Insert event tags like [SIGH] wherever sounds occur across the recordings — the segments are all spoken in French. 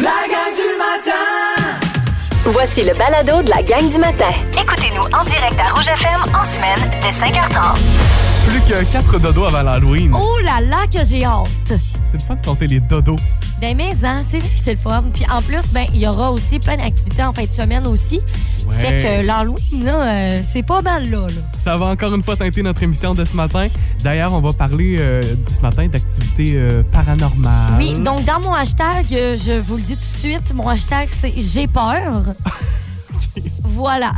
La gang du matin! Voici le balado de la gang du matin. Écoutez-nous en direct à Rouge FM en semaine dès 5h30. Plus que 4 dodos avant l'Halloween. Oh là là que j'ai hâte! C'est le fun de compter les dodos. Des maisons, c'est vrai que c'est le fun. Puis en plus, ben il y aura aussi plein d'activités en fin de semaine aussi. Ouais. Fait que l'Halloween, là, euh, c'est pas mal là, là. Ça va encore une fois teinter notre émission de ce matin. D'ailleurs, on va parler euh, ce matin d'activités euh, paranormales. Oui, donc dans mon hashtag, euh, je vous le dis tout de suite, mon hashtag c'est j'ai peur. [LAUGHS] [LAUGHS] voilà.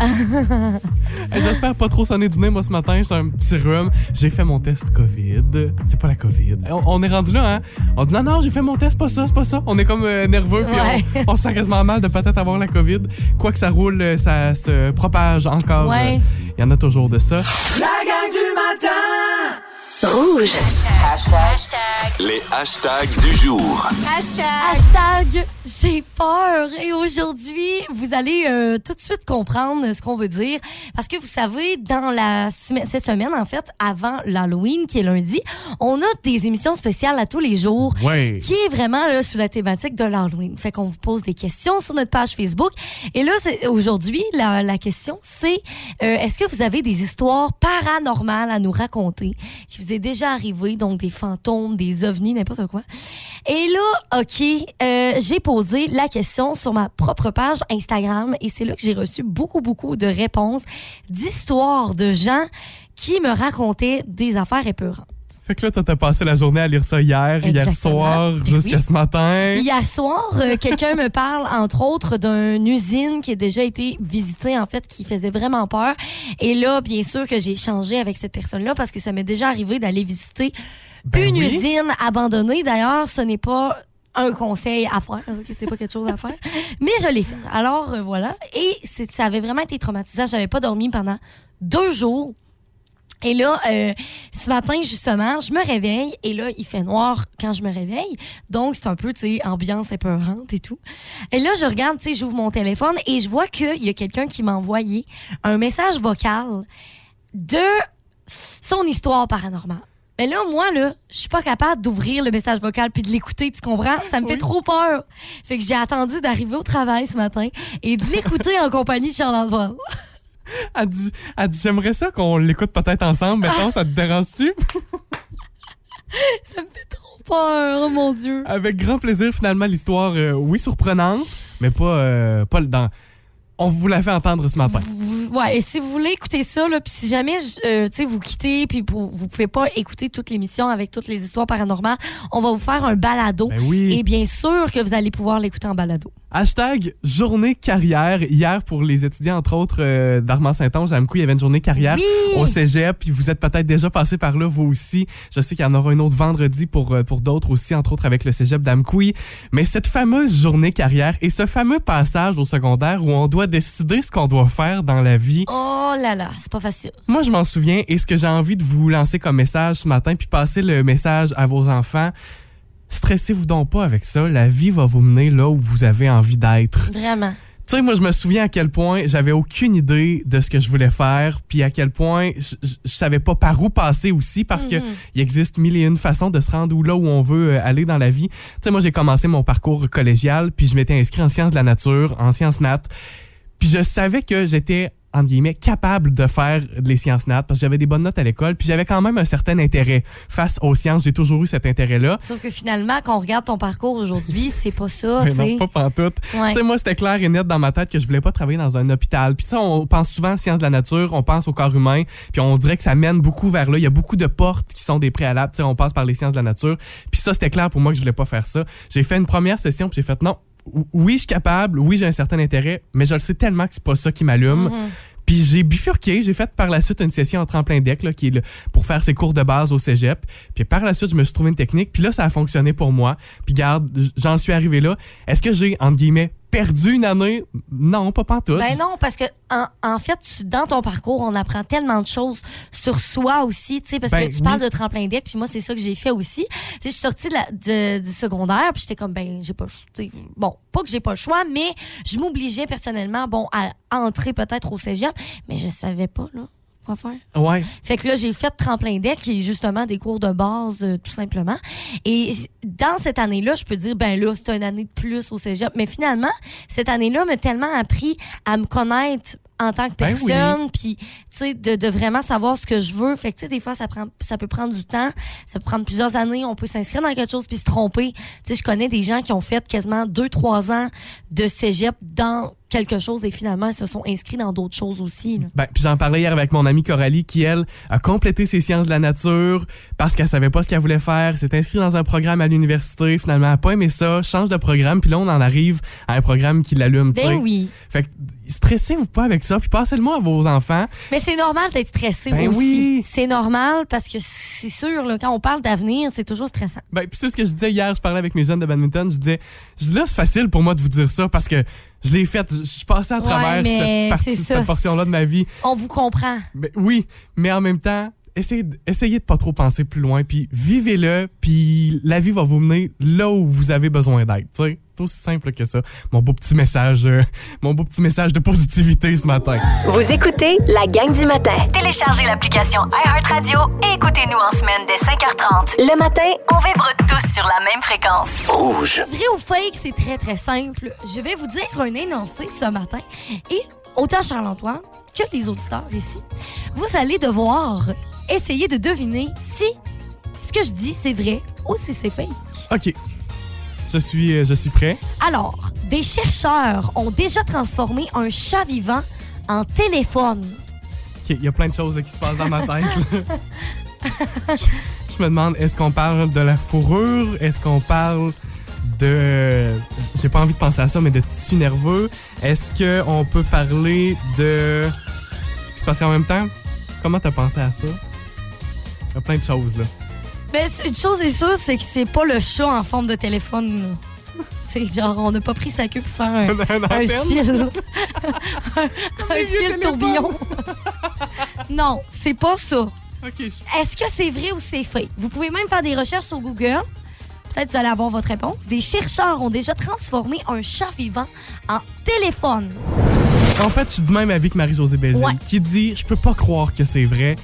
J'espère pas trop sonner du nez, moi, ce matin. J'ai un petit rhume. J'ai fait mon test COVID. C'est pas la COVID. On, on est rendu là, hein? On dit non, non, j'ai fait mon test, pas ça, c'est pas ça. On est comme euh, nerveux, puis Ouais. on, on se sent quasiment mal de peut-être avoir la COVID. Quoi que ça roule, euh, ça se propage encore. Ouais. Euh, Il y en a toujours de ça. La gang du matin! Rouge. Les hashtags du jour. Hashtag j'ai peur. Et aujourd'hui, vous allez euh, tout de suite comprendre ce qu'on veut dire. Parce que vous savez, dans la semaine- cette semaine, en fait, avant l'Halloween, qui est lundi, on a des émissions spéciales à tous les jours. Ouais. Qui est vraiment là, sous la thématique de l'Halloween. Fait qu'on vous pose des questions sur notre page Facebook. Et là, aujourd'hui, la, la question, c'est euh, est-ce que vous avez des histoires paranormales à nous raconter qui vous est déjà arrivé, donc des fantômes, des ovnis, n'importe quoi. Et là, OK, euh, j'ai posé la question sur ma propre page Instagram et c'est là que j'ai reçu beaucoup, beaucoup de réponses d'histoires de gens qui me racontaient des affaires épeurantes. Fait que là, t'as passé la journée à lire ça hier, hier soir, Ben jusqu'à oui. ce matin. Hier soir, euh, quelqu'un me parle, entre autres, d'une usine qui a déjà été visitée, en fait, qui faisait vraiment peur. Et là, bien sûr que j'ai échangé avec cette personne-là parce que ça m'est déjà arrivé d'aller visiter Ben une oui. usine abandonnée. D'ailleurs, ce n'est pas un conseil à faire, ok, c'est pas quelque chose à faire, mais je l'ai fait. Alors euh, voilà, et ça avait vraiment été traumatisant. J'avais pas dormi pendant deux jours. Et là, euh, ce matin, justement, je me réveille et là, il fait noir quand je me réveille. Donc, c'est un peu, tu sais, ambiance épeurante et tout. Et là, je regarde, tu sais, j'ouvre mon téléphone et je vois qu'il y a quelqu'un qui m'a envoyé un message vocal de son histoire paranormale. Mais là, moi, là, je suis pas capable d'ouvrir le message vocal puis de l'écouter, tu comprends? Ça me fait Oui. trop peur. Fait que j'ai attendu d'arriver au travail ce matin et de l'écouter en compagnie de Charles-Antoine. [LAUGHS] Elle dit, elle dit j'aimerais ça qu'on l'écoute peut-être ensemble. Maintenant, ça te dérange-tu? Ça me fait trop peur, oh mon Dieu. Avec grand plaisir, finalement, l'histoire, euh, oui, surprenante, mais pas, euh, pas dans. On vous l'a fait entendre ce matin. Vous- ouais, et si vous voulez écouter ça, là, puis si jamais euh, vous quittez, puis pour- vous pouvez pas écouter toute l'émission avec toutes les histoires paranormales, on va vous faire un balado. Ben oui. Et bien sûr que vous allez pouvoir l'écouter en balado. Hashtag journée carrière. Hier, pour les étudiants, entre autres, euh, d'Armand-Saint-Onge, à Amcou, il y avait une journée carrière Oui! au cégep. Puis vous êtes peut-être déjà passé par là, vous aussi. Je sais qu'il y en aura une autre vendredi pour, euh, pour d'autres aussi, entre autres avec le cégep d'Amkoui. Mais cette fameuse journée carrière et ce fameux passage au secondaire où on doit décider ce qu'on doit faire dans la vie. Oh là là, c'est pas facile. Moi, je m'en souviens et ce que j'ai envie de vous lancer comme message ce matin, puis passer le message à vos enfants, stressez-vous donc pas avec ça. La vie va vous mener là où vous avez envie d'être. Vraiment. Tu sais, moi, je me souviens à quel point j'avais aucune idée de ce que je voulais faire, puis à quel point je, je- je savais pas par où passer aussi, parce que il existe mille et une façons de se rendre où là où on veut euh, aller dans la vie. Tu sais, moi, j'ai commencé mon parcours collégial, puis je m'étais inscrit en sciences de la nature, en sciences nat, puis je savais que j'étais entre guillemets, capable de faire les sciences nat parce que j'avais des bonnes notes à l'école, puis j'avais quand même un certain intérêt face aux sciences. J'ai toujours eu cet intérêt-là. Sauf que finalement, quand on regarde ton parcours aujourd'hui, c'est pas ça, Mais tu sais. non, pas pantoute. Ouais. Tu sais, moi, c'était clair et net dans ma tête que je voulais pas travailler dans un hôpital. Puis, on pense souvent aux sciences de la nature, on pense au corps humain, puis on dirait que ça mène beaucoup vers là. Il y a beaucoup de portes qui sont des préalables. Tu sais, on passe par les sciences de la nature. Puis, ça, c'était clair pour moi que je voulais pas faire ça. J'ai fait une première session, puis j'ai fait non. Oui, je suis capable, oui, j'ai un certain intérêt, mais je le sais tellement que c'est pas ça qui m'allume. Mhm. Puis j'ai bifurqué, j'ai fait par la suite une session en tremplin deck là, qui est le- pour faire ses cours de base au cégep. Puis par la suite, je me suis trouvé une technique, puis là ça a fonctionné pour moi. Puis garde, j'en suis arrivé là. Est-ce que j'ai entre guillemets perdu une année? Non, pas pantoute. Ben non, parce que en, en fait, tu- dans ton parcours, on apprend tellement de choses sur soi aussi, tu sais, parce Ben que tu oui. parles de tremplin deck, puis moi, c'est ça que j'ai fait aussi. Tu sais, je suis sortie de la- de- du secondaire, puis j'étais comme, ben, j'ai pas, tu bon, pas que j'ai pas le choix, mais je m'obligeais personnellement, bon, à entrer peut-être au cégep, mais je savais pas, là. Faire. Ouais. Fait que là, j'ai fait tremplin deck, qui est justement des cours de base, euh, tout simplement. Et dans cette année-là, je peux dire, ben là, c'est une année de plus au cégep. Mais finalement, cette année-là m'a tellement appris à me connaître en tant que Ben oui. personne, puis tu sais de, de vraiment savoir ce que je veux. Fait que tu sais des fois ça prend ça peut prendre du temps, ça peut prendre plusieurs années, on peut s'inscrire dans quelque chose puis se tromper. Tu sais je connais des gens qui ont fait quasiment deux trois ans de cégep dans quelque chose et finalement ils se sont inscrits dans d'autres choses aussi. là. Ben, puis j'en parlais hier avec mon amie Coralie qui, elle, a complété ses sciences de la nature parce qu'elle savait pas ce qu'elle voulait faire, s'est inscrite dans un programme à l'université, finalement, elle a pas aimé ça, change de programme, puis là, on en arrive à un programme qui l'allume. Ben oui. Fait que stressez-vous pas avec ça, puis passez le mot à vos enfants. Mais c'est normal d'être stressé Ben aussi. oui. C'est normal parce que c'est sûr, là, quand on parle d'avenir, c'est toujours stressant. Ben, puis c'est ce que je disais hier, je parlais avec mes jeunes de badminton, je disais, là, c'est facile pour moi de vous dire ça parce que je l'ai fait, je suis passé à travers mais cette, partie, cette portion-là de ma vie. On vous comprend. Ben, oui, mais en même temps, essayez, de- essayez de pas trop penser plus loin, puis vivez-le, puis la vie va vous mener là où vous avez besoin d'être. C'est aussi simple que ça. Mon beau petit message, euh, [LAUGHS] mon beau petit message de positivité ce matin. Vous écoutez la gang du matin. Téléchargez l'application iHeartRadio et écoutez-nous en semaine dès 5h30. Le matin, on vibre tous sur la même fréquence. Rouge. Vrai ou fake, c'est très très simple. Je vais vous dire un énoncé ce matin et autant Charles-Antoine que les auditeurs ici, vous allez devoir essayer de deviner si ce que je dis c'est vrai ou si c'est fake. OK. Je suis, euh, je suis prêt. Alors, des chercheurs ont déjà transformé un chat vivant en téléphone. OK, il y a plein de choses là, qui se passent dans ma tête. je, me demande, est-ce qu'on parle de la fourrure? Est-ce qu'on parle de... J'ai pas envie de penser à ça, mais de tissu nerveux. Est-ce qu'on peut parler de... C'est parce qu'en même temps, comment t'as pensé à ça? Il y a plein de choses, là. Mais c- une chose est sûre, c'est que c'est pas le chat en forme de téléphone. là. C'est genre, on n'a pas pris sa queue pour faire un, [LAUGHS] Un fil. [LAUGHS] un fil tourbillon. [LAUGHS] non, c'est pas ça. Est-ce que c'est vrai ou c'est fake? Vous pouvez même faire des recherches sur Google. Peut-être que vous allez avoir votre réponse. Des chercheurs ont déjà transformé un chat vivant en téléphone. En fait, je suis du même avis que Marie-Josée Bézil, Ouais. qui dit Je peux pas croire que c'est vrai.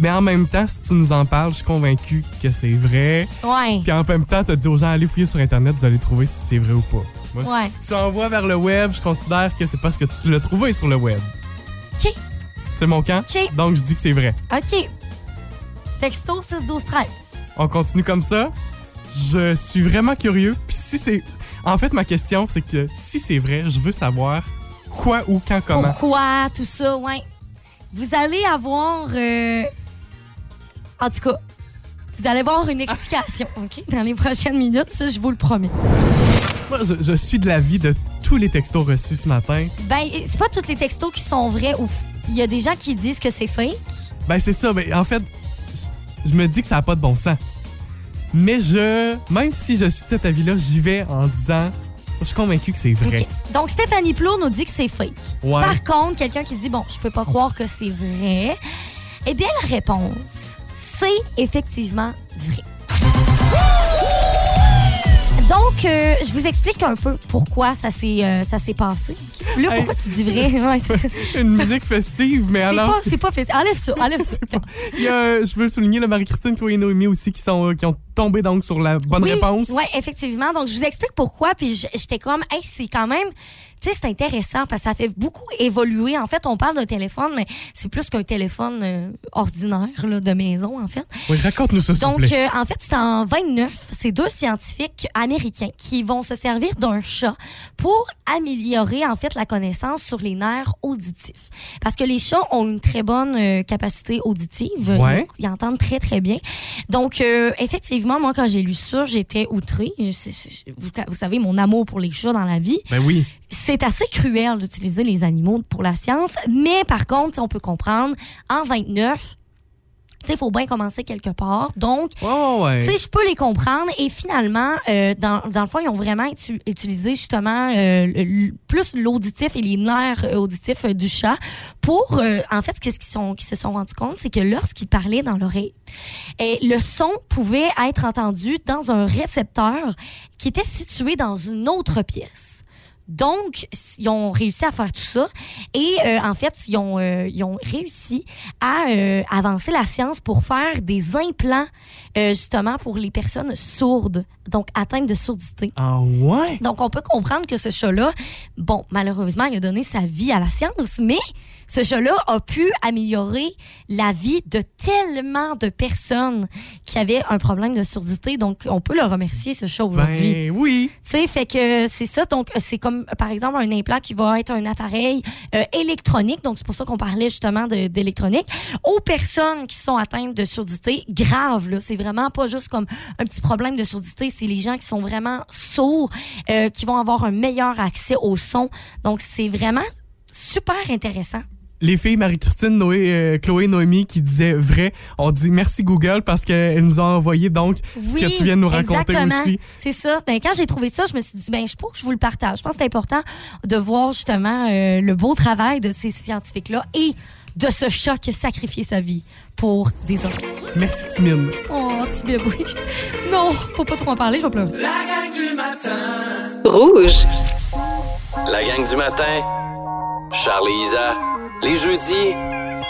Mais en même temps, si tu nous en parles, je suis convaincu que c'est vrai. Ouais. Puis en même temps, t'as dit aux gens allez fouiller sur Internet, vous allez trouver si c'est vrai ou pas. Moi, Ouais. si tu envoies vers le web, je considère que c'est parce que tu l'as trouvé sur le web. OK. C'est mon camp. OK. Donc, je dis que c'est vrai. OK. Texto 6 12 13. On continue comme ça. Je suis vraiment curieux. Puis si c'est. En fait, ma question, c'est que si c'est vrai, je veux savoir quoi, où, quand, comment. Pourquoi, tout ça, ouais. Vous allez avoir. euh, En tout cas, vous allez avoir une explication, [LAUGHS] OK? Dans les prochaines minutes, ça, je vous le promets. Moi, je, je suis de l'avis de tous les textos reçus ce matin. Ben, c'est pas tous les textos qui sont vrais ou. Il y a des gens qui disent que c'est fake. Ben, c'est ça. Ben, en fait, je me dis que ça n'a pas de bon sens. Mais je. Même si je suis de cet avis-là, j'y vais en disant. Je suis convaincu que c'est vrai. Donc, Stéphanie Plot nous dit que c'est fake. Ouais. Par contre, quelqu'un qui dit, bon, je peux pas croire que c'est vrai, eh bien, la réponse, c'est effectivement vrai. Donc, euh, je vous explique un peu pourquoi ça s'est euh, ça s'est passé. Là, pourquoi tu dis vrai? [LAUGHS] Ouais, c'est ça. [LAUGHS] Une musique festive, mais alors. pas, c'est pas. Enlève ça, enlève ça. [LAUGHS] Il y a, je veux souligner, le Marie-Christine Chloé et Noémie aussi qui, sont, qui ont tombé donc sur la bonne oui, réponse. Oui, effectivement. Donc, je vous explique pourquoi. Puis, j'étais comme, hey, c'est quand même, tu sais, c'est intéressant parce que ça fait beaucoup évoluer. En fait, on parle d'un téléphone, mais c'est plus qu'un téléphone euh, ordinaire là, de maison, en fait. Oui, raconte-nous ça, Donc, plaît. euh, en fait, c'est en 29, c'est deux scientifiques américains qui vont se servir d'un chat pour améliorer, en fait, la connaissance sur les nerfs auditifs. Parce que les chats ont une très bonne euh, capacité auditive. Ouais. Ils, ils entendent très, très bien. Donc, euh, effectivement, moi, quand j'ai lu ça, j'étais outrée. Je- Vous, vous savez, mon amour pour les chats dans la vie Ben oui. C'est assez cruel d'utiliser les animaux pour la science, mais par contre, on peut comprendre, en 29, tu sais, il faut bien commencer quelque part. Donc, Ouais, ouais, je peux les comprendre. Et finalement, euh, dans, dans le fond, ils ont vraiment utu- utilisé justement euh, le- plus l'auditif et les nerfs auditifs euh, du chat pour, en fait, qu'est-ce qu'ils sont, qu'ils se sont rendus compte, c'est que lorsqu'ils parlaient dans l'oreille, et le son pouvait être entendu dans un récepteur qui était situé dans une autre pièce. Donc, ils ont réussi à faire tout ça. Et euh, en fait, ils ont, euh, ils ont réussi à euh, avancer la science pour faire des implants, justement, pour les personnes sourdes, donc atteintes de surdité. Ah ouais? Donc, on peut comprendre que ce chat-là, bon, malheureusement, il a donné sa vie à la science, mais ce chat-là a pu améliorer la vie de tellement de personnes qui avaient un problème de surdité. Donc, on peut le remercier, ce chat, aujourd'hui. Ben oui. Tu sais, fait que c'est ça. Donc, c'est comme, par exemple, un implant qui va être un appareil euh, électronique. Donc, c'est pour ça qu'on parlait justement d'électronique. Aux personnes qui sont atteintes de surdité grave, là, c'est vraiment pas juste comme un petit problème de surdité. C'est les gens qui sont vraiment sourds, euh, qui vont avoir un meilleur accès au son. Donc, c'est vraiment super intéressant. Les filles Marie-Christine, Noé, euh, Chloé, Noémie qui disaient vrai. On dit merci Google parce qu'elle nous a envoyé donc ce que tu viens de nous raconter exactement. aussi. C'est ça. Ben, quand j'ai trouvé ça, je me suis dit, ben, je pense que je vous le partage. Je pense que c'est important de voir justement euh, le beau travail de ces scientifiques-là et de ce chat qui a sacrifié sa vie pour des oreilles. Merci Timine. Oh, petit bébé. Non, faut pas trop en parler, je vais pleurer. La gang du matin. Rouge. La gang du matin. Charlie et Isa. Les jeudis,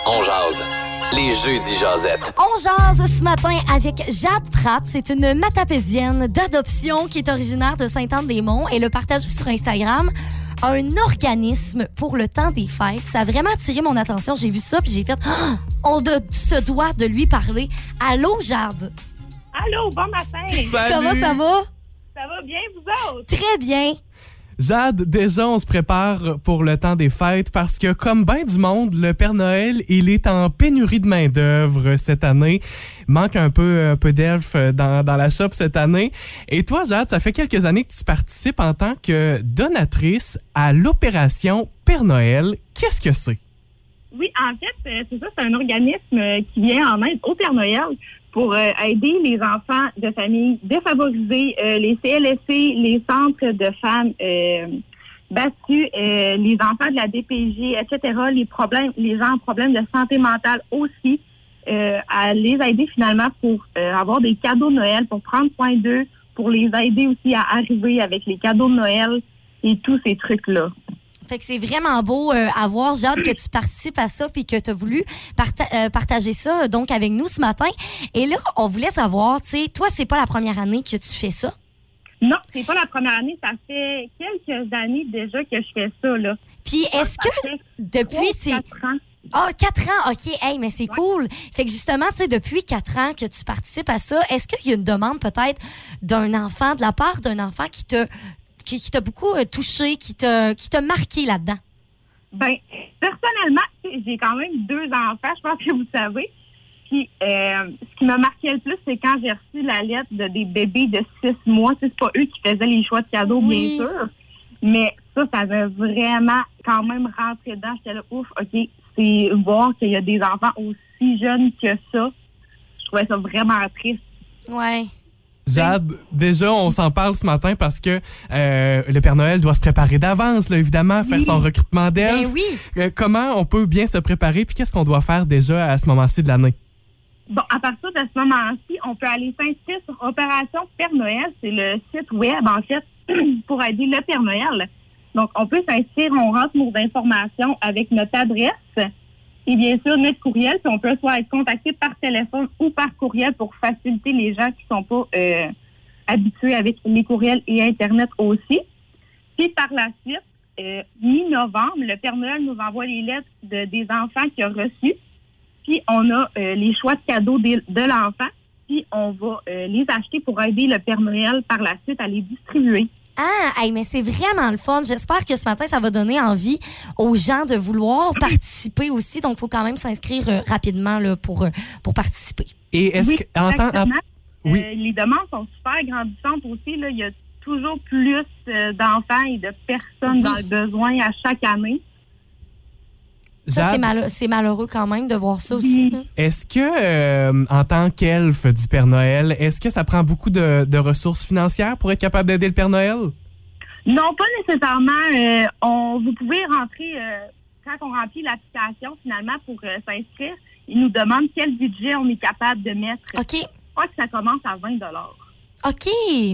on jase. Les jeudis jasettes. On jase ce matin avec Jade Pratt. C'est une matapédienne d'adoption qui est originaire de Sainte-Anne-des-Monts. Elle a partagé sur Instagram un organisme pour le temps des fêtes. Ça a vraiment attiré mon attention. J'ai vu ça puis j'ai fait Ah! on de- se doit de lui parler. Allô, Jade? Allô, bon matin. Salut. Comment ça va? Ça va bien, vous autres? Très bien. Jade, déjà, on se prépare pour le temps des fêtes parce que, comme bien du monde, le Père Noël, il est en pénurie de main-d'œuvre cette année. Il manque un peu, un peu d'elfes dans, dans la shop cette année. Et toi, Jade, ça fait quelques années que tu participes en tant que donatrice à l'opération Père Noël. Qu'est-ce que c'est? Oui, en fait, euh, c'est ça, c'est un organisme euh, qui vient en aide au Père Noël pour euh, aider les enfants de familles défavorisées, euh, les CLSC, les centres de femmes euh, battues, euh, les enfants de la DPJ, etc., les problèmes, les gens en problème de santé mentale aussi, euh, à les aider finalement pour euh, avoir des cadeaux de Noël, pour prendre soin d'eux, pour les aider aussi à arriver avec les cadeaux de Noël et tous ces trucs-là. Fait que c'est vraiment beau euh, à voir. J'ai hâte que tu participes à ça puis que tu as voulu parta- euh, partager ça donc avec nous ce matin. Et là, on voulait savoir, tu sais, toi, c'est pas la première année que tu fais ça? Non, c'est pas la première année. Ça fait quelques années déjà que je fais ça, là. Puis est-ce que depuis ans. Ah, quatre ans, OK. Hey, mais c'est cool. Fait que justement, tu sais, depuis quatre ans que tu participes à ça, est-ce qu'il y a une demande peut-être d'un enfant, de la part d'un enfant qui te qui, qui t'a beaucoup euh, touché, qui t'a qui t'a marqué là-dedans? Ben, personnellement, j'ai quand même deux enfants, je pense que vous savez. Puis, euh, ce qui m'a marqué le plus, c'est quand j'ai reçu la lettre de des bébés de six mois. C'est pas eux qui faisaient les choix de cadeaux, Oui. bien sûr. Mais ça, ça m'a vraiment quand même rentré dedans. J'étais là, ouf, OK, c'est voir qu'il y a des enfants aussi jeunes que ça. Je trouvais ça vraiment triste. Ouais. Jade, déjà, on s'en parle ce matin parce que euh, le Père Noël doit se préparer d'avance, là, évidemment, faire Oui. son recrutement d'elfes. Ben oui. Euh, comment on peut bien se préparer, puis qu'est-ce qu'on doit faire déjà à ce moment-ci de l'année? Bon, à partir de ce moment-ci, on peut aller s'inscrire sur Opération Père Noël. C'est le site web, en fait, [CLEARS THROAT] pour aider le Père Noël. Donc, on peut s'inscrire, on rentre nos informations avec notre adresse et bien sûr notre courriel. Puis on peut soit être contacté par téléphone ou par courriel pour faciliter les gens qui sont pas euh, habitués avec les courriels et Internet aussi. Puis par la suite, euh, mi-novembre, le Père Noël nous envoie les lettres de- des enfants qu'il a reçus. Puis on a euh, les choix de cadeaux de, de l'enfant. Puis on va euh, les acheter pour aider le Père Noël par la suite à les distribuer. Ah, hey, mais c'est vraiment le fun. J'espère que ce matin, ça va donner envie aux gens de vouloir participer aussi. Donc, il faut quand même s'inscrire euh, rapidement là, pour, euh, pour participer. Et est-ce Oui, que. en temps- en- exactement. oui. Euh, les demandes sont super grandissantes aussi. Là. Il y a toujours plus euh, d'enfants et de personnes Oui. dans le besoin à chaque année. Ça, c'est mal- c'est malheureux quand même de voir ça aussi. Est-ce que, euh, en tant qu'elfe du Père Noël, est-ce que ça prend beaucoup de, de ressources financières pour être capable d'aider le Père Noël? Non, pas nécessairement. Euh, on, vous pouvez rentrer, euh, quand on remplit l'application finalement pour euh, s'inscrire, ils nous demandent quel budget on est capable de mettre. OK. Je crois que ça commence à 20 OK.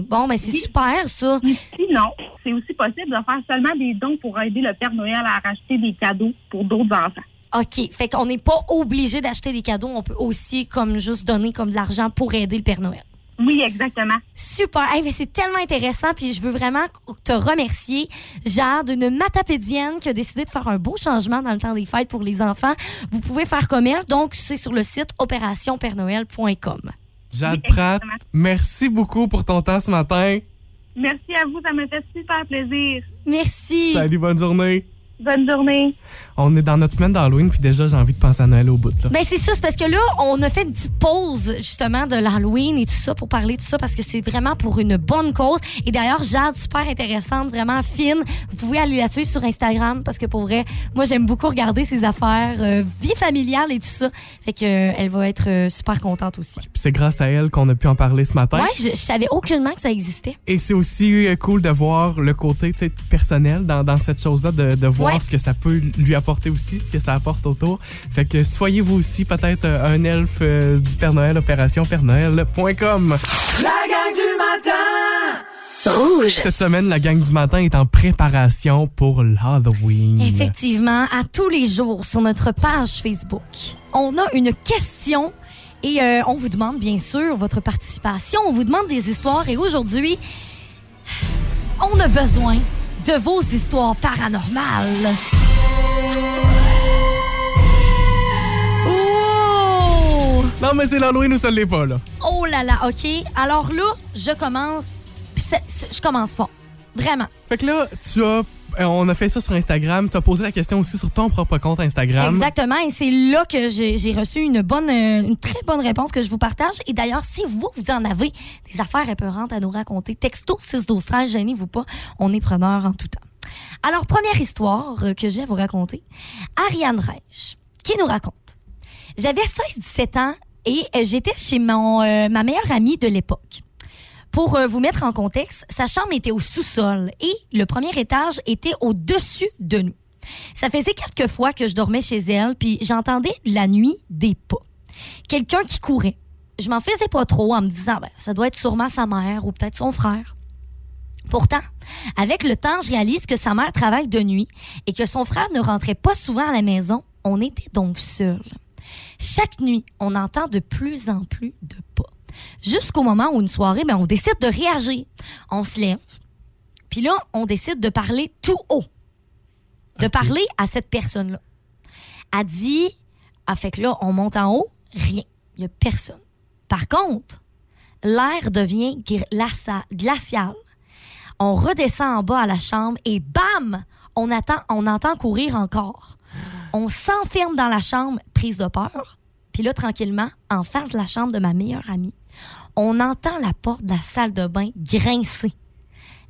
Bon, mais c'est Oui. super, ça. Sinon, c'est aussi possible de faire seulement des dons pour aider le Père Noël à racheter des cadeaux pour d'autres enfants. OK. Fait qu'on n'est pas obligé d'acheter des cadeaux. On peut aussi, comme, juste donner comme de l'argent pour aider le Père Noël. Oui, exactement. Super. Hey, mais c'est tellement intéressant. Puis je veux vraiment te remercier, Jade, une matapédienne qui a décidé de faire un beau changement dans le temps des fêtes pour les enfants. Vous pouvez faire comme elle. Donc, c'est sur le site opérationpèrenoël.com. Jade Oui, Pratt, merci beaucoup pour ton temps ce matin. Merci à vous, ça me fait super plaisir. Merci. Salut, bonne journée. Bonne journée. On est dans notre semaine d'Halloween, puis déjà, j'ai envie de penser à Noël au bout. Là. Ben c'est ça, c'est parce que là, on a fait une petite pause justement de l'Halloween et tout ça pour parler de tout ça parce que c'est vraiment pour une bonne cause. Et d'ailleurs, Jade, super intéressante, vraiment fine. Vous pouvez aller la suivre sur Instagram parce que pour vrai, moi j'aime beaucoup regarder ses affaires, euh, vie familiale et tout ça. Fait que euh, elle va être euh, super contente aussi. Puis c'est grâce à elle qu'on a pu en parler ce matin. Ouais, je, je savais aucunement que ça existait. Et c'est aussi euh, cool de voir le côté tu sais, personnel dans, dans cette chose-là, de, de voir Ouais. ce que ça peut lui apporter aussi, ce que ça apporte autour. Fait que soyez vous aussi peut-être euh, un elfe euh, du Père Noël, opérationpèrenoël.com. La gang du matin Rouge. Cette semaine, la gang du matin est en préparation pour l'Halloween. Effectivement, à tous les jours sur notre page Facebook, on a une question et euh, on vous demande bien sûr votre participation. On vous demande des histoires et aujourd'hui, on a besoin de vos histoires paranormales. Oh! Non, mais c'est l'Halloween ou ça l'est pas, là. Oh là là, OK. Alors là, je commence. je commence fort. Vraiment. Fait que là, tu as. Euh, On a fait ça sur Instagram. Tu as posé la question aussi sur ton propre compte Instagram. Exactement. Et c'est là que j'ai reçu une bonne, euh, très bonne réponse que je vous partage. Et d'ailleurs, si vous, vous en avez des affaires épeurantes à nous raconter, texto 6 12 13, gênez-vous pas. On est preneur en tout temps. Alors, première histoire euh, que j'ai à vous raconter. Ariane Reich, qui nous raconte. J'avais 16-17 ans et j'étais chez mon, ma meilleure amie de l'époque. Pour euh, vous mettre en contexte, sa chambre était au sous-sol et le premier étage était au-dessus de nous. Ça faisait quelques fois que je dormais chez elle, puis j'entendais la nuit des pas. Quelqu'un qui courait. Je m'en faisais pas trop en me disant, ben, ça doit être sûrement sa mère ou peut-être son frère. Pourtant, avec le temps, je réalise que sa mère travaille de nuit et que son frère ne rentrait pas souvent à la maison. On était donc seuls. Chaque nuit, on entend de plus en plus de pas. Jusqu'au moment où une soirée, ben, on décide de réagir. On se lève. Puis là, on décide de parler tout haut. De parler à cette personne-là. Elle dit, ah, fait que là, on monte en haut, rien. Il n'y a personne. Par contre, l'air devient glacial. On redescend en bas à la chambre et bam! On, attend, on entend courir encore. On s'enferme dans la chambre, prise de peur. Puis là, tranquillement, en face de la chambre de ma meilleure amie, on entend la porte de la salle de bain grincer.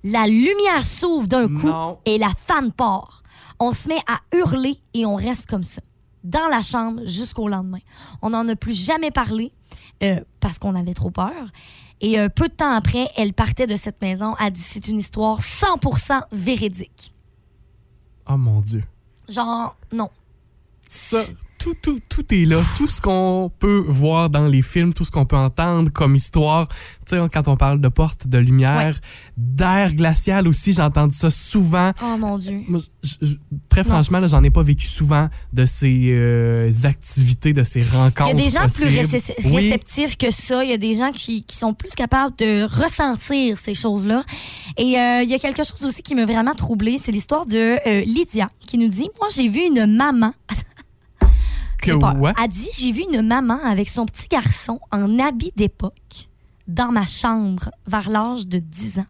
La lumière s'ouvre d'un coup Non. et la fan part. On se met à hurler et on reste comme ça, dans la chambre jusqu'au lendemain. On n'en a plus jamais parlé euh, parce qu'on avait trop peur. Et euh, peu de temps après, elle partait de cette maison. Elle dit c'est une histoire 100% véridique. Oh mon Dieu. Genre, non. Ça, tout, tout, tout est là. Tout ce qu'on peut voir dans les films, tout ce qu'on peut entendre comme histoire. Tu sais, quand on parle de porte, de lumière, d'air glacial aussi, j'ai entendu ça souvent. Oh mon Dieu. Moi, je- très franchement, là, j'en ai pas vécu souvent de ces euh, activités, de ces Il y rencontres. a des gens plus Oui. réceptifs que ça. Il y a des gens qui, qui sont plus capables de ressentir ces choses-là. Et euh, il y a quelque chose aussi qui m'a vraiment troublée. C'est l'histoire de euh, Lydia qui nous dit Moi, j'ai vu une maman. [LAUGHS] Que ouais? Elle dit J'ai vu une maman avec son petit garçon en habit d'époque dans ma chambre vers l'âge de 10 ans.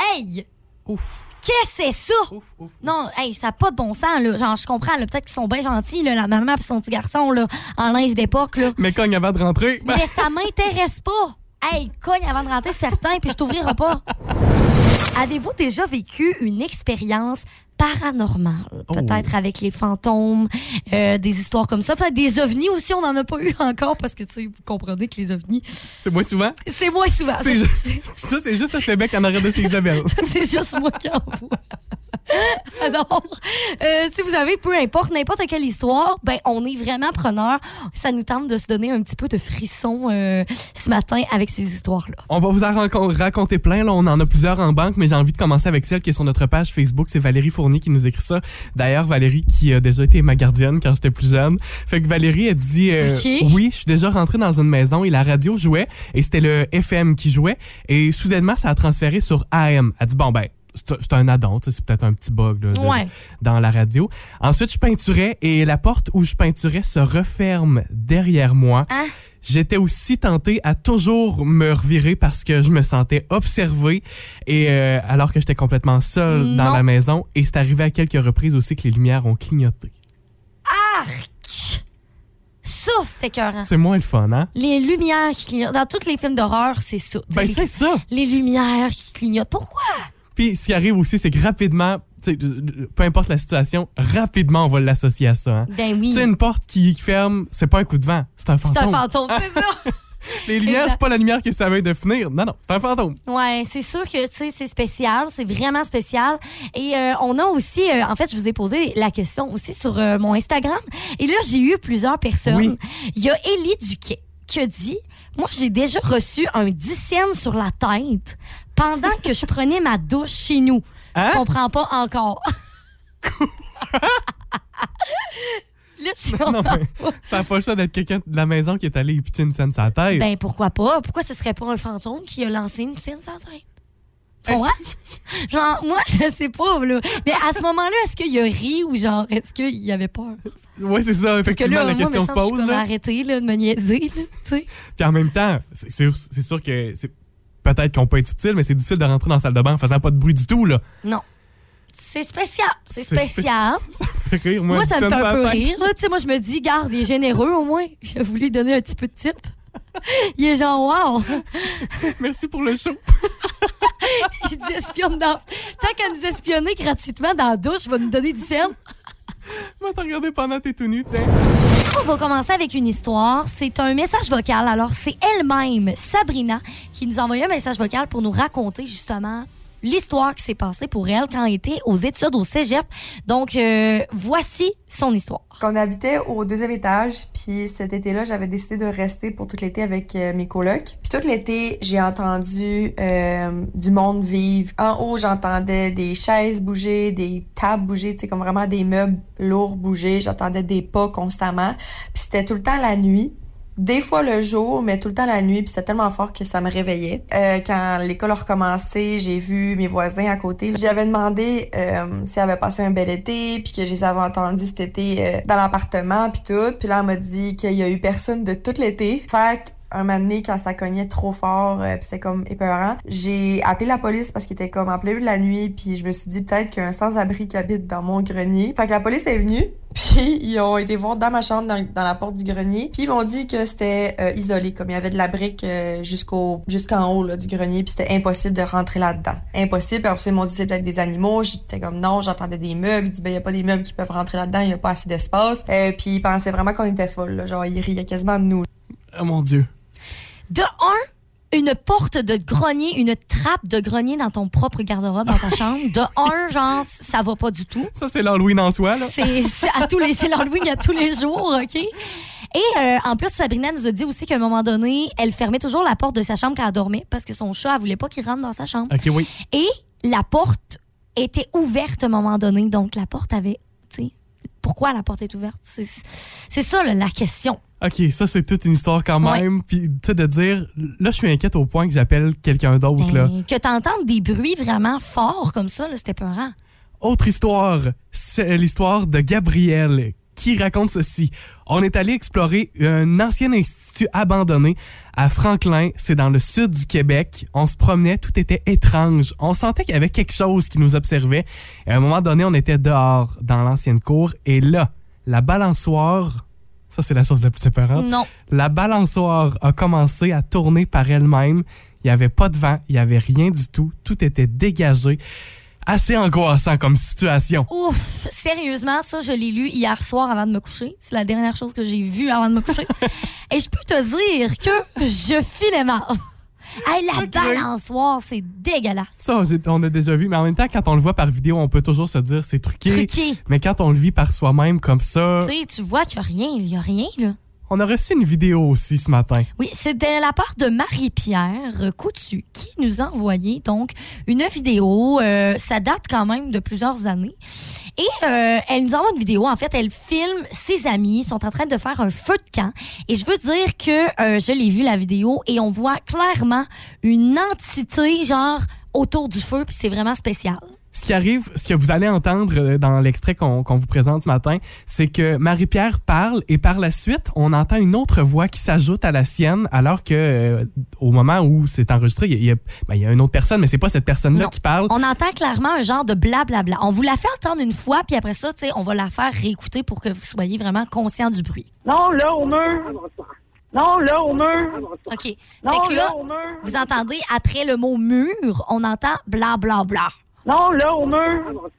Hey! Ouf, Qu'est-ce que c'est ça? ouf, ouf. Non, hey, ça n'a pas de bon sens, là. Genre, je comprends, peut-être qu'ils sont bien gentils, là, la maman et son petit garçon, là, en linge d'époque. Mais cogne avant de rentrer. Mais [LAUGHS] ça m'intéresse pas. Hey, cogne avant de rentrer certain, puis je t'ouvrirai pas. [LAUGHS] Avez-vous déjà vécu une expérience paranormale? Oh. Peut-être avec les fantômes, euh, des histoires comme ça. Peut-être des ovnis aussi, on n'en a pas eu [LAUGHS] encore parce que, tu sais, vous comprenez que les ovnis, C'est moi souvent? c'est moi souvent. C'est juste- [LAUGHS] ça, c'est juste à Québec en arrêt de chez Isabelle. [LAUGHS] c'est juste moi qui en vois. Alors, euh, si vous avez peu importe n'importe quelle histoire, ben on est vraiment preneur. Ça nous tente de se donner un petit peu de frisson euh, ce matin avec ces histoires-là. On va vous en raconter plein. Là, on en a plusieurs en banque, mais j'ai envie de commencer avec celle qui est sur notre page Facebook. C'est Valérie Fournier qui nous écrit ça. D'ailleurs, Valérie qui a déjà été ma gardienne quand j'étais plus jeune. Fait que Valérie a dit euh. Oui, je suis déjà rentrée dans une maison et la radio jouait et c'était le FM qui jouait. Et soudainement, ça a transféré sur AM. Elle dit Bon, ben, c'est un addon, c'est peut-être un petit bug là, de- Ouais. dans la radio. Ensuite, je peinturais et la porte où je peinturais se referme derrière moi. Hein? J'étais aussi tenté à toujours me revirer parce que je me sentais observé et euh, alors que j'étais complètement seul dans la maison et c'est arrivé à quelques reprises aussi que les lumières ont clignoté. Arc! Ça, c'était écœurant. C'est moins le fun, hein? Les lumières qui clignotent. Dans tous les films d'horreur, c'est ça. Ben c'est ça. les lumières qui clignotent. Pourquoi? Puis ce qui arrive aussi, c'est que rapidement, peu importe la situation, rapidement on va l'associer à ça. Hein? Ben oui. Tu sais, une porte qui ferme, c'est pas un coup de vent, c'est un C'est un fantôme. fantôme, c'est ça. [LAUGHS] Les lumières, c'est pas la lumière qui savait de finir. Non, non, c'est un fantôme. Ouais, c'est sûr que c'est spécial, c'est vraiment spécial. Et euh, on a aussi, euh, en fait, je vous ai posé la question aussi sur euh, mon Instagram. Et là, j'ai eu plusieurs personnes. Oui. Il y a Élie Duquet qui a dit, moi, j'ai déjà reçu un 10 cents sur la tête pendant que je prenais ma douche chez nous. Hein? Je comprends pas encore. [LAUGHS] Là, je Non, comprends mais ça n'a pas le choix d'être quelqu'un de la maison qui est allé y pitcher une scène sur la tête. Ben pourquoi pas? Pourquoi ce serait pas un fantôme qui a lancé une scène sur la tête? Tu comprends? [LAUGHS] Genre, moi, je sais pas, là. Mais à ce moment-là, est-ce qu'il a ri ou genre, est-ce qu'il avait peur? Ouais, c'est ça, Parce que effectivement, là, la question se que je pose. peux Là. arrêter là, de me niaiser, là, tu sais. Puis en même temps, c'est sûr, sûr que peut-être qu'on peut être subtil, mais c'est difficile de rentrer dans la salle de bain en faisant pas de bruit du tout, là. Non. C'est spécial. C'est spécial. [LAUGHS] Ça fait rire, moi. Moi, ça me fait un peu rire. Là. Tu sais, moi, je me dis, garde, il est généreux au moins. Il a voulu lui donner un petit peu de type. [LAUGHS] Il est genre, wow! [LAUGHS] Merci pour le show. Il nous espionne dans. Tant qu'à nous espionner gratuitement dans la douche, il va nous donner du sel. Moi, t'as regardé pendant tes tout nu, tiens. On va commencer avec une histoire. C'est un message vocal. Alors, c'est elle-même, Sabrina, qui nous a envoyé un message vocal pour nous raconter justement l'histoire qui s'est passée pour elle quand elle était aux études au cégep. Donc, euh, voici son histoire. On habitait au deuxième étage, puis cet été-là, j'avais décidé de rester pour tout l'été avec euh, mes colocs. Puis tout l'été, j'ai entendu euh, du monde vivre. En haut, j'entendais des chaises bouger, des tables bouger, tu sais, comme vraiment des meubles lourds bouger. J'entendais des pas constamment. Puis c'était tout le temps la nuit. Des fois le jour, mais tout le temps la nuit, puis c'était tellement fort que ça me réveillait. Euh, quand l'école a recommencé, j'ai vu mes voisins à côté. J'avais demandé euh, si elle avait passé un bel été, puis que je les avais entendus cet été euh, dans l'appartement, puis tout. Puis là, elle m'a dit qu'il y a eu personne de tout l'été. Fait un moment donné, quand ça cognait trop fort, euh, puis c'était comme épeurant, j'ai appelé la police parce qu'il était comme en plein milieu de la nuit, puis je me suis dit peut-être qu'il y a un sans-abri qui habite dans mon grenier. Fait que la police est venue, [LAUGHS] puis ils ont été voir dans ma chambre, dans, dans la porte du grenier, puis ils m'ont dit que c'était euh, isolé, comme il y avait de la brique euh, jusqu'au jusqu'en haut là, du grenier, puis c'était impossible de rentrer là-dedans. Impossible, puis après ils m'ont dit c'est peut-être des animaux, j'étais comme non, j'entendais des meubles, ils disent ben il y a pas des meubles qui peuvent rentrer là-dedans, il y a pas assez d'espace, euh, puis ils pensaient vraiment qu'on était folle, genre ils riaient quasiment de nous. Oh mon Dieu. De un, une porte de grenier, une trappe de grenier dans ton propre garde-robe dans ta chambre. De un, genre, ça va pas du tout. Ça, c'est l'Halloween en soi, là. C'est l'Halloween à tous les jours, OK? Et euh, en plus, Sabrina nous a dit aussi qu'à un moment donné, elle fermait toujours la porte de sa chambre quand elle dormait parce que son chat, elle voulait pas qu'il rentre dans sa chambre. OK, oui. Et la porte était ouverte à un moment donné. Donc, la porte avait, tu sais, pourquoi la porte est ouverte? C'est c'est ça, là, la question. OK, ça, c'est toute une histoire quand Ouais. même. Puis, tu sais, de dire, là, je suis inquiète au point que j'appelle quelqu'un d'autre, là. Ben, que t'entendes des bruits vraiment forts comme ça, là, c'était peurant. Autre histoire, c'est l'histoire de Gabriel qui raconte ceci. On est allé explorer un ancien institut abandonné à Franklin, c'est dans le sud du Québec. On se promenait, tout était étrange. On sentait qu'il y avait quelque chose qui nous observait. Et à un moment donné, on était dehors dans l'ancienne cour et là, la balançoire, ça c'est la chose la plus épeurante. Non. La balançoire a commencé à tourner par elle-même. Il n'y avait pas de vent, il n'y avait rien du tout. Tout était dégagé. Assez angoissant comme situation. Ouf, sérieusement, ça, je l'ai lu hier soir avant de me coucher. C'est la dernière chose que j'ai vue avant de me coucher. [LAUGHS] Et je peux te dire que je filais mal. Hey, la balançoire, c'est dégueulasse. Ça, on a déjà vu, mais en même temps, quand on le voit par vidéo, on peut toujours se dire c'est truqué. Truqué. Mais quand on le vit par soi-même comme ça, Tu sais, tu vois a rien, il n'y a rien, là. On a reçu une vidéo aussi ce matin. Oui, c'est de la part de Marie-Pierre Coutu qui nous a envoyé donc une vidéo. euh, ça date quand même de plusieurs années. Et euh, elle nous envoie une vidéo. En fait, elle filme ses amis, sont en train de faire un feu de camp. Et je veux dire que euh, je l'ai vu la vidéo et on voit clairement une entité genre autour du feu, puis c'est vraiment spécial. Ce qui arrive, ce que vous allez entendre euh, dans l'extrait qu'on vous présente ce matin, c'est que Marie-Pierre parle et par la suite, on entend une autre voix qui s'ajoute à la sienne, alors que euh, au moment où c'est enregistré, il y a, ben, il y a une autre personne, mais c'est pas cette personne-là qui parle. On entend clairement un genre de blablabla. On vous la fait entendre une fois, puis après ça, tu sais, on va la faire réécouter pour que vous soyez vraiment conscient du bruit. Non, là, au mur. Non, là, au mur. OK. Fait Non, que là, là, au mur. vous entendez, après le mot mur, on entend blablabla. Non, là, au mur.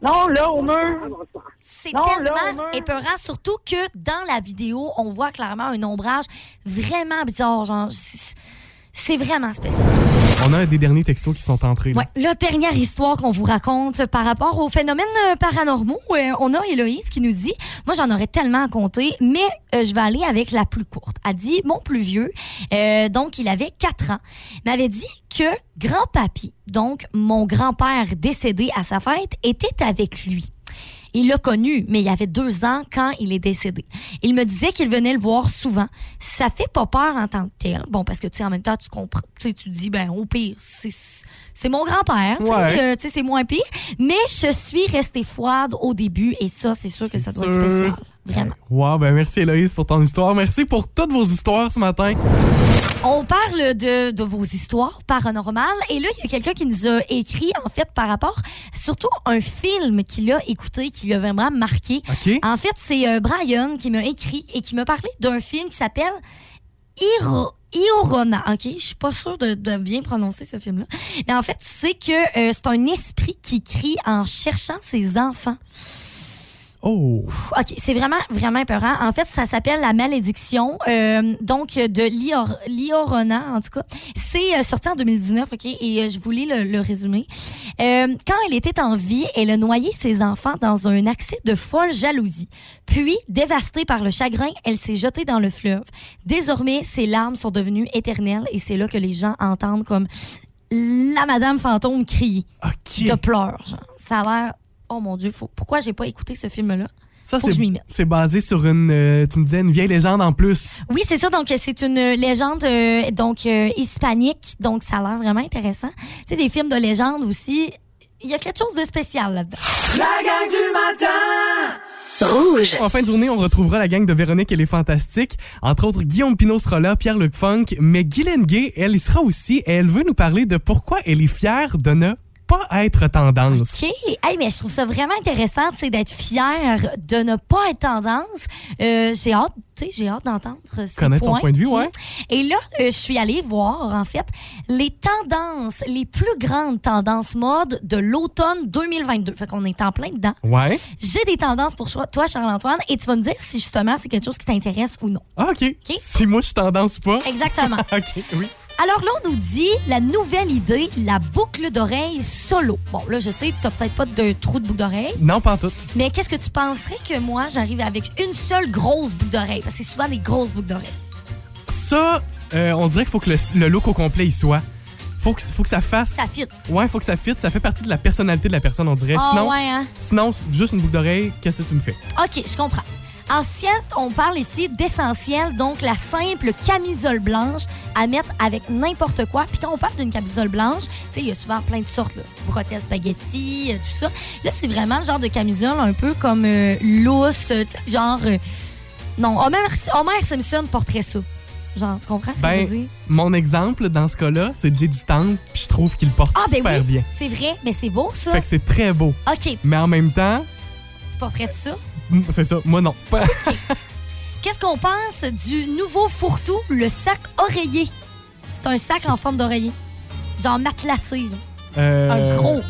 Non, là, au mur. C'est tellement épeurant, surtout que dans la vidéo, on voit clairement un ombrage vraiment bizarre. Genre, c'est c'est vraiment spécial. On a des derniers textos qui sont entrés. là. Ouais, la dernière histoire qu'on vous raconte par rapport aux phénomènes euh, paranormaux, euh, on a Héloïse qui nous dit Moi, j'en aurais tellement à compter, mais euh, je vais aller avec la plus courte. Elle dit Mon plus vieux, euh, donc il avait 4 ans, m'avait dit que grand-papy, donc mon grand-père décédé à sa fête, était avec lui. Il l'a connu, mais il avait deux ans quand il est décédé. Il me disait qu'il venait le voir souvent. Ça fait pas peur en tant que tel. Bon, parce que, tu sais, en même temps, tu comprends, tu sais, tu dis, ben, au pire, c'est, c'est mon grand-père, tu sais, Ouais. euh, tu sais, c'est moins pire. Mais je suis restée froide au début, et ça, c'est sûr que ça doit être spécial. Vraiment. Wow, ben merci Héloïse pour ton histoire. Merci pour toutes vos histoires ce matin. On parle de, de vos histoires paranormales et là, il y a quelqu'un qui nous a écrit, en fait, par rapport surtout un film qu'il a écouté, qui l'a vraiment marqué. OK? En fait, c'est euh, Brian qui m'a écrit et qui m'a parlé d'un film qui s'appelle Iro- Iorona. OK? Je suis pas sûre de, de bien prononcer ce film-là. Mais en fait, c'est que euh, c'est un esprit qui crie en cherchant ses enfants. Oh, OK, c'est vraiment, vraiment épeurant. En fait, ça s'appelle La Malédiction, euh, donc de Lior, Liorona, en tout cas. C'est euh, sorti en 2019, OK, et euh, je vous lis le, le résumé. Quand elle était en vie, elle a noyé ses enfants dans un accès de folle jalousie. Puis, dévastée par le chagrin, elle s'est jetée dans le fleuve. Désormais, ses larmes sont devenues éternelles et c'est là que les gens entendent comme la Madame Fantôme crier OK. de pleurs. genre. Ça a l'air... Oh mon Dieu, faut... pourquoi j'ai pas écouté ce film-là? Ça, Faut que je m'y c'est mette. c'est basé sur une, euh, tu me disais, une vieille légende en plus. Oui, c'est ça. Donc, c'est une légende euh, donc euh, hispanique. Donc, ça a l'air vraiment intéressant. Tu sais, des films de légende aussi. Il y a quelque chose de spécial là-dedans. La gang du matin Rouge. En fin de journée, on retrouvera la gang de Véronique et les Fantastiques. Entre autres, Guillaume Pinot sera là, Pierre-Luc Funk, mais Guylaine Gay, elle y sera aussi et elle veut nous parler de pourquoi elle est fière de ne pas être tendance. OK. Hey, mais je trouve ça vraiment intéressant, d'être fier de ne pas être tendance. Euh, j'ai hâte, tu sais, j'ai hâte d'entendre ces Connaître ton point de vue, ouais. Et là, euh, je suis allée voir, en fait, les tendances, les plus grandes tendances mode de l'automne 2022. Fait qu'on est en plein dedans. Ouais. J'ai des tendances pour toi, toi, Charles-Antoine, et tu vas me dire si justement c'est quelque chose qui t'intéresse ou non. Ah, OK? Si moi, je suis tendance ou pas. Exactement. [LAUGHS] OK, oui. Alors là, on nous dit la nouvelle idée, la boucle d'oreille solo. Bon, là, je sais, tu peut-être pas de trou de boucle d'oreille, Non, pas en tout. mais qu'est-ce que tu penserais que moi, j'arrive avec une seule grosse boucle d'oreille? Parce que c'est souvent des grosses boucles d'oreille. Ça, euh, on dirait qu'il faut que le, le look au complet, il soit. Faut que, faut que ça fasse. Ça fit. Ouais, faut que ça fitte. Ça fait partie de la personnalité de la personne, on dirait. Sinon, ouais, hein? sinon, juste une boucle d'oreille, qu'est-ce que tu me fais? OK, je comprends. Ensuite, on parle ici d'essentiel, donc la simple camisole blanche à mettre avec n'importe quoi. Puis quand on parle d'une camisole blanche, tu sais, il y a souvent plein de sortes, là. bretelles spaghetti, euh, tout ça. Là, c'est vraiment le genre de camisole un peu comme euh, lousse, euh, tu sais, genre... euh, non, Homer, Homer Simpson porterait ça. Genre, tu comprends ce que je veux Ben, dire? mon exemple dans ce cas-là, c'est Jay du puis je trouve qu'il porte Ah, ben super oui, bien. c'est vrai, mais c'est beau, ça. Fait que c'est très beau. OK, Mais en même temps, tu porterais ça? C'est ça, moi non. [LAUGHS] Qu'est-ce qu'on pense du nouveau fourre-tout, le sac oreiller? C'est un sac en forme d'oreiller. Genre matelassé, là. Euh, Un gros.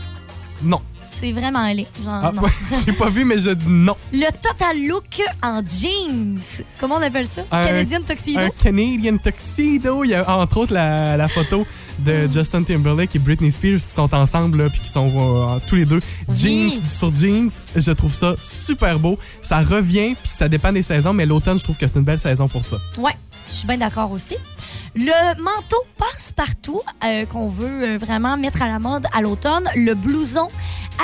Non. C'est vraiment laid. Genre, Ah, non. ouais, [LAUGHS] j'ai pas vu, mais je dis non. Le total look en jeans. Comment on appelle ça? Un- Canadian Tuxedo? Un Canadian Tuxedo. Il y a entre autres la, la photo de Justin Timberlake et Britney Spears qui sont ensemble, puis qui sont euh, tous les deux jeans Oui. sur jeans. Je trouve ça super beau. Ça revient, puis ça dépend des saisons, mais l'automne, je trouve que c'est une belle saison pour ça. Ouais, je suis bien d'accord aussi. Le manteau passe-partout euh, qu'on veut euh, vraiment mettre à la mode à l'automne, le blouson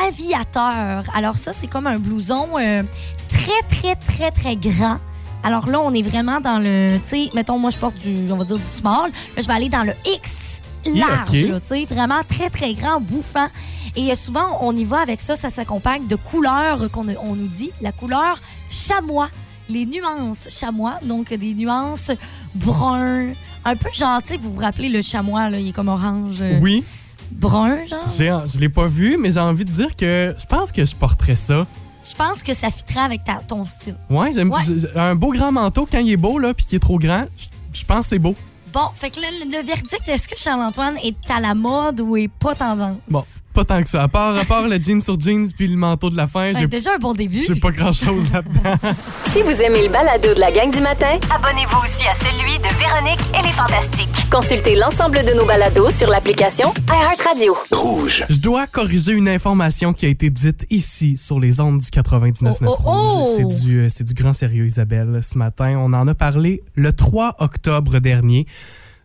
aviateur. Alors ça, c'est comme un blouson euh, très, très, très, très grand. Alors là, on est vraiment dans le, tu sais, mettons, moi, je porte du, on va dire, du small. Là, je vais aller dans le X large, Yeah, tu sais, vraiment très, très grand, bouffant. Et euh, souvent, on y va avec ça, ça s'accompagne de couleurs qu'on on nous dit, la couleur chamois, les nuances chamois, donc des nuances brun, un peu genre, tu sais, vous vous rappelez le chamois, là, il est comme orange, euh, Oui, brun, genre? je l'ai pas vu, mais j'ai envie de dire que je pense que je porterais ça. Je pense que ça fitterait avec ta- ton style. Ouais, j'aime Ouais. un beau grand manteau quand il est beau là, puis qu'il est trop grand. Je, je pense que c'est beau. Bon, fait que le, le verdict, est-ce que Charles-Antoine est à la mode ou est pas tendance? Bon, pas tant que ça. À part, à part le jean sur jeans puis le manteau de la fin, Ben, j'ai, déjà un bon début. j'ai pas grand chose là-dedans. [LAUGHS] Si vous aimez le balado de la gang du matin, abonnez-vous aussi à celui de Véronique et les Fantastiques. Consultez l'ensemble de nos balados sur l'application iHeartRadio. Rouge. Je dois corriger une information qui a été dite ici sur les ondes du 99.9 Oh, oh, Rouge. oh! C'est du, euh, c'est du grand sérieux, Isabelle. Ce matin, on en a parlé le 3 octobre dernier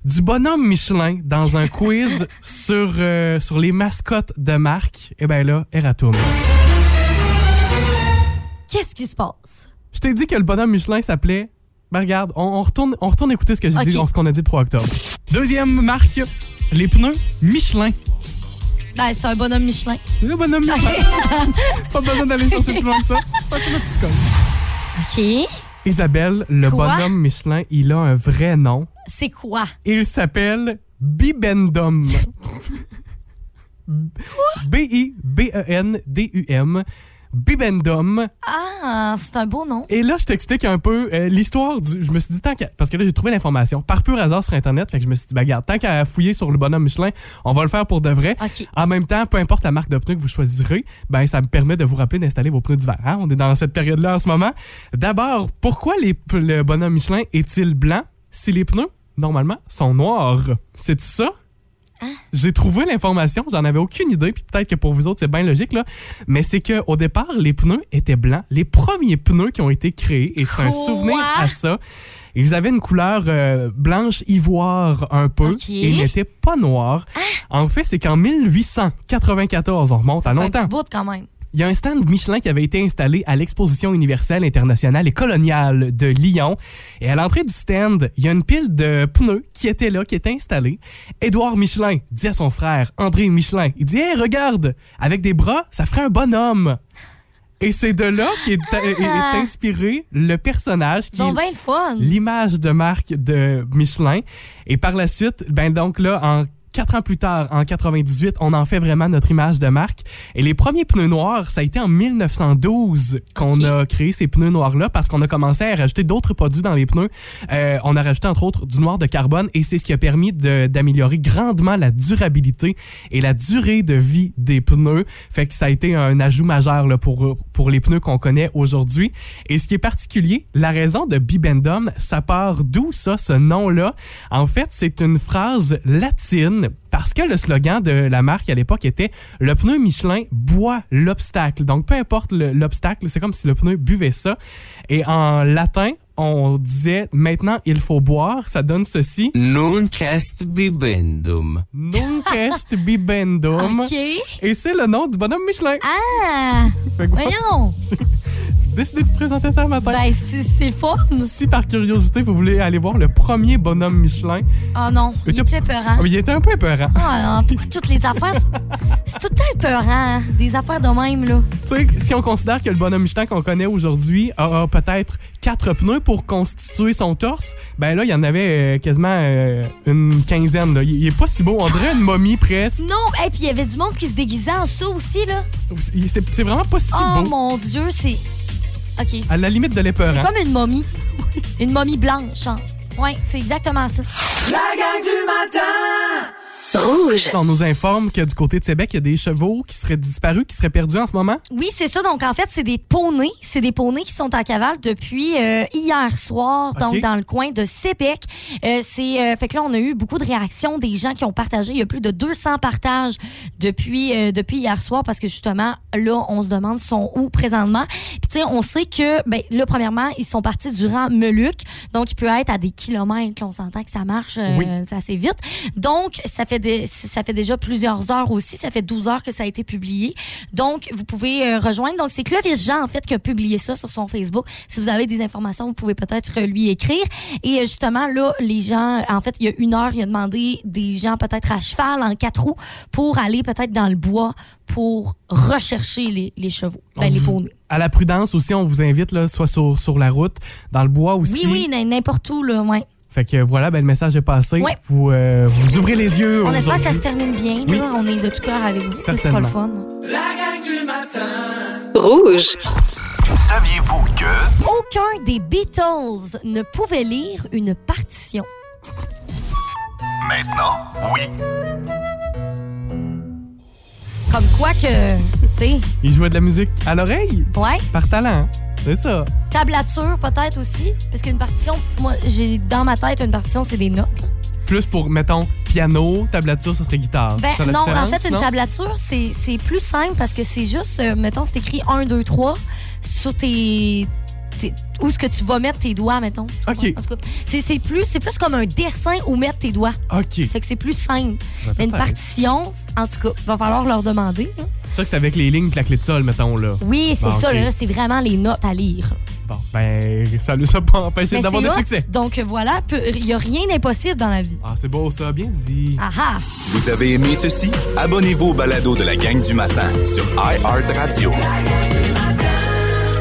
du bonhomme Michelin dans un quiz [LAUGHS] sur, euh, sur les mascottes de marque. Eh bien là, Eratum. Qu'est-ce qui se passe? Je t'ai dit que le bonhomme Michelin s'appelait. Ben regarde, on, on retourne, on retourne écouter ce que j'ai Ok. dit, ce qu'on a dit le 3 octobre. Deuxième marque, les pneus Michelin. Ben, c'est un bonhomme Michelin. Le bonhomme Michelin. [LAUGHS] [LAUGHS] Pas besoin d'aller chercher plus loin que ça. C'est pas une petite conne. OK. Isabelle, le Quoi? bonhomme Michelin, il a un vrai nom. C'est quoi? Il s'appelle Bibendum. B-I-B-E-N-D-U-M. Bibendum. Ah, c'est un beau nom. Et là, je t'explique un peu euh, l'histoire du. Je me suis dit, tant qu'à. Parce que là, j'ai trouvé l'information par pur hasard sur Internet. Fait que je me suis dit, bah, regarde, tant qu'à fouiller sur le bonhomme Michelin, on va le faire pour de vrai. En même temps, peu importe la marque de pneus que vous choisirez, ben ça me permet de vous rappeler d'installer vos pneus d'hiver. hein. On est dans cette période-là en ce moment. D'abord, pourquoi les le bonhomme Michelin est-il blanc si les pneus, normalement, sont noirs? C'est ça? J'ai trouvé l'information, j'en avais aucune idée, puis peut-être que pour vous autres c'est bien logique là, mais c'est que au départ les pneus étaient blancs, les premiers pneus qui ont été créés et c'est un souvenir à ça. Ils avaient une couleur euh, blanche ivoire un peu et n'étaient pas noirs. En fait, c'est qu'en 1894, on remonte à Fait un longtemps. petit bout quand même. Il y a un stand Michelin qui avait été installé à l'exposition universelle internationale et coloniale de Lyon. Et à l'entrée du stand, il y a une pile de pneus qui était là, qui était installée. Édouard Michelin dit à son frère, André Michelin, il dit, Hey, regarde, avec des bras, ça ferait un bonhomme. Et c'est de là qu'est [LAUGHS] est- est inspiré le personnage qui fun. l'image de marque de Michelin. Et par la suite, ben donc là, en quatre ans plus tard, en 98, on en fait vraiment notre image de marque. Et les premiers pneus noirs, ça a été en 1912 qu'on a créé ces pneus noirs-là parce qu'on a commencé à rajouter d'autres produits dans les pneus. Euh, on a rajouté entre autres du noir de carbone et c'est ce qui a permis d'améliorer grandement la durabilité et la durée de vie des pneus. Fait que ça a été un ajout majeur là, pour, pour les pneus qu'on connaît aujourd'hui. Et ce qui est particulier, la raison de Bibendum, ça part d'où ça, ce nom-là? En fait, c'est une phrase latine parce que le slogan de la marque à l'époque était le pneu Michelin boit l'obstacle. Donc, peu importe le- l'obstacle, c'est comme si le pneu buvait ça. Et en latin, on disait maintenant il faut boire, ça donne ceci. Nunc est bibendum. Nunc est bibendum. [LAUGHS] OK. Et c'est le nom du bonhomme Michelin. Ah! Fait que voilà, Voyons! [LAUGHS] j'ai décidé de vous présenter ça matin. Ben, c'est c'est fun! Si par curiosité, vous voulez aller voir le premier bonhomme Michelin, Oh non, il Mais est t'as- épeurant. oh, il était un peu épeurant. Ah non, pourquoi toutes les affaires... c'est- tout le temps épeurant, hein, des affaires de même, là. Tu sais, si on considère que le bonhomme Michelin qu'on connaît aujourd'hui a, a peut-être quatre pneus pour constituer son torse, ben là, il y en avait euh, quasiment euh, une quinzaine. là. Il, il est pas si beau, on dirait une momie presque. Non, et puis il y avait du monde qui se déguisait en ça aussi, là. Il- C'est c'est vraiment pas si oh beau. mon Dieu, c'est... OK, c'est À la limite de c'est l'épeurant. comme une momie. Une momie blanche, hein. Ouais, c'est exactement ça. La gang du matin Rouge. On nous informe que du côté de Québec, il y a des chevaux qui seraient disparus, qui seraient perdus en ce moment. Oui, c'est ça. Donc, en fait, c'est des poneys. C'est des poneys qui sont en cavale depuis euh, hier soir, donc dans le coin de Sébec. Euh, c'est, euh, fait que là, on a eu beaucoup de réactions des gens qui ont partagé. Il y a plus de 200 partages depuis, depuis hier soir parce que justement, là, on se demande sont où présentement. Puis, tu sais, on sait que, ben, là, premièrement, ils sont partis durant Meluc. Donc, il peut être à des kilomètres. Là, on s'entend que ça marche Oui. assez vite. Donc, ça fait, des, ça fait déjà plusieurs heures aussi. Ça fait 12 heures que ça a été publié. Donc, vous pouvez euh, rejoindre. Donc, c'est Clovis Jean, en fait, qui a publié ça sur son Facebook. Si vous avez des informations, vous pouvez peut-être lui écrire. Et euh, justement, là, les gens, en fait, il y a une heure, il a demandé des gens peut-être à cheval, en quatre roues, pour aller peut-être dans le bois pour rechercher les, les chevaux, ben, les poneys. À la prudence aussi, on vous invite, là, soit sur, sur la route, dans le bois aussi. Oui, oui, n'importe où, là, ouais. Fait que voilà, ben, le message est passé. Ouais. Vous, euh, vous ouvrez les yeux. On espère que ça se termine bien, là. Oui. On est de tout cœur avec vous. C'est pas Certainement. le fun. La gang du matin. Rouge. Saviez-vous que... Aucun des Beatles ne pouvait lire une partition? Maintenant, oui. Comme quoi que, tu sais, Ils jouaient de la musique à l'oreille, ouais. par talent. C'est ça. Tablature peut-être aussi, parce qu'une partition, moi j'ai dans ma tête une partition c'est des notes. là. Plus pour, mettons, piano, tablature, ça serait guitare. Ben non, en fait une tablature c'est plus simple parce que c'est juste, euh, mettons c'est écrit 1, 2, 3 sur tes- où est-ce que tu vas mettre tes doigts, mettons. OK. En tout cas, c'est c'est plus, c'est plus comme un dessin où mettre tes doigts. OK. Fait que c'est plus simple. Mais une partition, en tout cas, il va falloir leur demander. là. Ça, c'est avec les lignes et la clé de sol, mettons, là. Oui, c'est Bon, ça, là, c'est vraiment les notes à lire. Bon, ben, ça ne nous a pas empêché d'avoir c'est du hot, succès. Donc voilà, il n'y a rien d'impossible dans la vie. Ah, c'est beau, ça. Bien dit. Ah ah! Vous avez aimé ceci? Abonnez-vous au balado de la gang du matin sur iHeartRadio.